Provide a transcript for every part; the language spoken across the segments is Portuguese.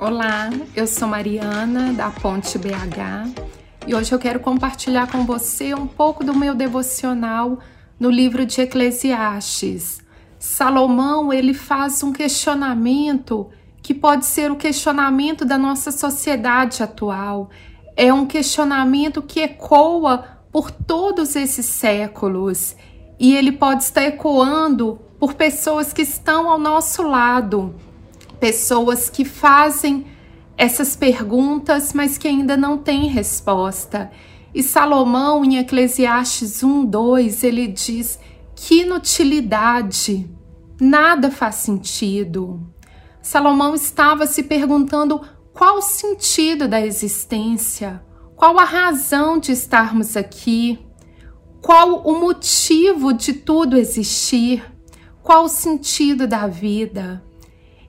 Olá, eu sou Mariana da Ponte BH e hoje eu quero compartilhar com você um pouco do meu devocional no livro de Eclesiastes. Salomão, ele faz um questionamento que pode ser o questionamento da nossa sociedade atual. É um questionamento que ecoa por todos esses séculos e ele pode estar ecoando por pessoas que estão ao nosso lado pessoas que fazem essas perguntas, mas que ainda não têm resposta. E Salomão, em Eclesiastes 1, 2, ele diz: que inutilidade, nada faz sentido. Salomão estava se perguntando qual o sentido da existência, qual a razão de estarmos aqui, qual o motivo de tudo existir, qual o sentido da vida.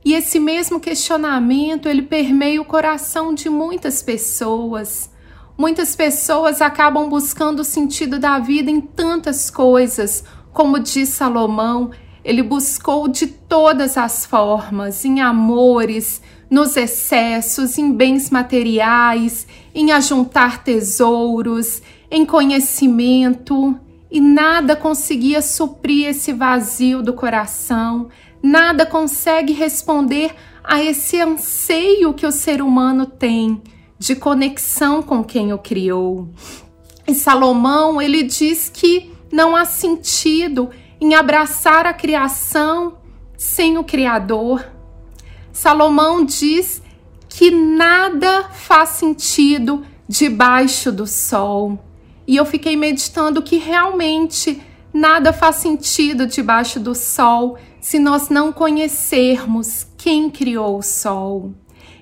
E esse mesmo questionamento, ele permeia o coração de muitas pessoas. Muitas pessoas acabam buscando o sentido da vida em tantas coisas, como diz Salomão, ele buscou de todas as formas, em amores, nos excessos, em bens materiais, em ajuntar tesouros, em conhecimento, e nada conseguia suprir esse vazio do coração, nada consegue responder a esse anseio que o ser humano tem de conexão com quem o criou. E Salomão, ele diz que não há sentido em abraçar a criação sem o Criador. Salomão diz que nada faz sentido debaixo do sol. E eu fiquei meditando que realmente nada faz sentido debaixo do sol se nós não conhecermos quem criou o sol.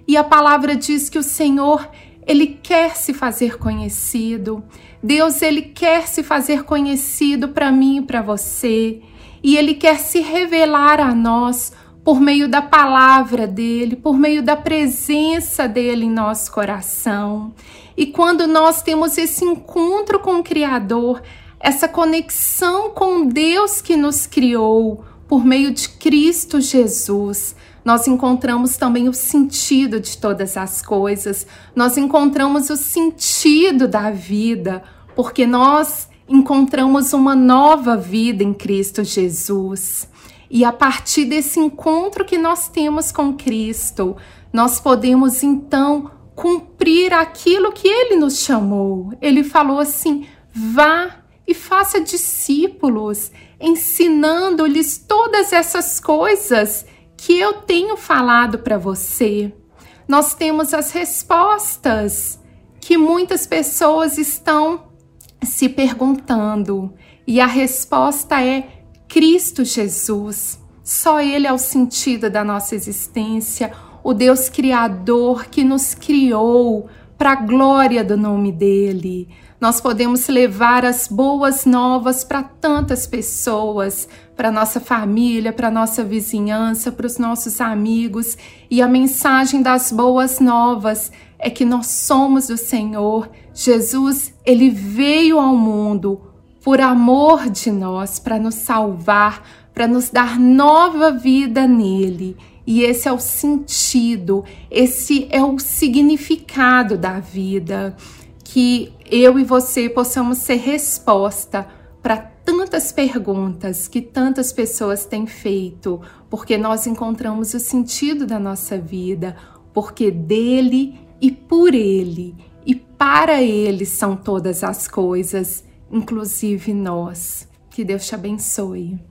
E a palavra diz que o Senhor, ele quer se fazer conhecido. Deus, ele quer se fazer conhecido para mim e para você. E ele quer se revelar a nós por meio da palavra dele, por meio da presença dele em nosso coração. E quando nós temos esse encontro com o Criador, essa conexão com Deus que nos criou, por meio de Cristo Jesus, nós encontramos também o sentido de todas as coisas, nós encontramos o sentido da vida, porque nós encontramos uma nova vida em Cristo Jesus. E a partir desse encontro que nós temos com Cristo, nós podemos então cumprir aquilo que ele nos chamou. Ele falou assim: vá e faça discípulos, ensinando-lhes todas essas coisas que eu tenho falado para você. Nós temos as respostas que muitas pessoas estão se perguntando, e a resposta é Cristo Jesus. Só Ele é o sentido da nossa existência, o Deus Criador que nos criou para a glória do nome dele nós podemos levar as boas novas para tantas pessoas, para nossa família, para nossa vizinhança, para os nossos amigos. E a mensagem das boas novas é que nós somos do Senhor. Jesus, ele veio ao mundo por amor de nós, para nos salvar, para nos dar nova vida nele. E esse é o sentido, esse é o significado da vida que eu e você possamos ser resposta para tantas perguntas que tantas pessoas têm feito, porque nós encontramos o sentido da nossa vida, porque dele e por ele e para ele são todas as coisas, inclusive nós. Que Deus te abençoe.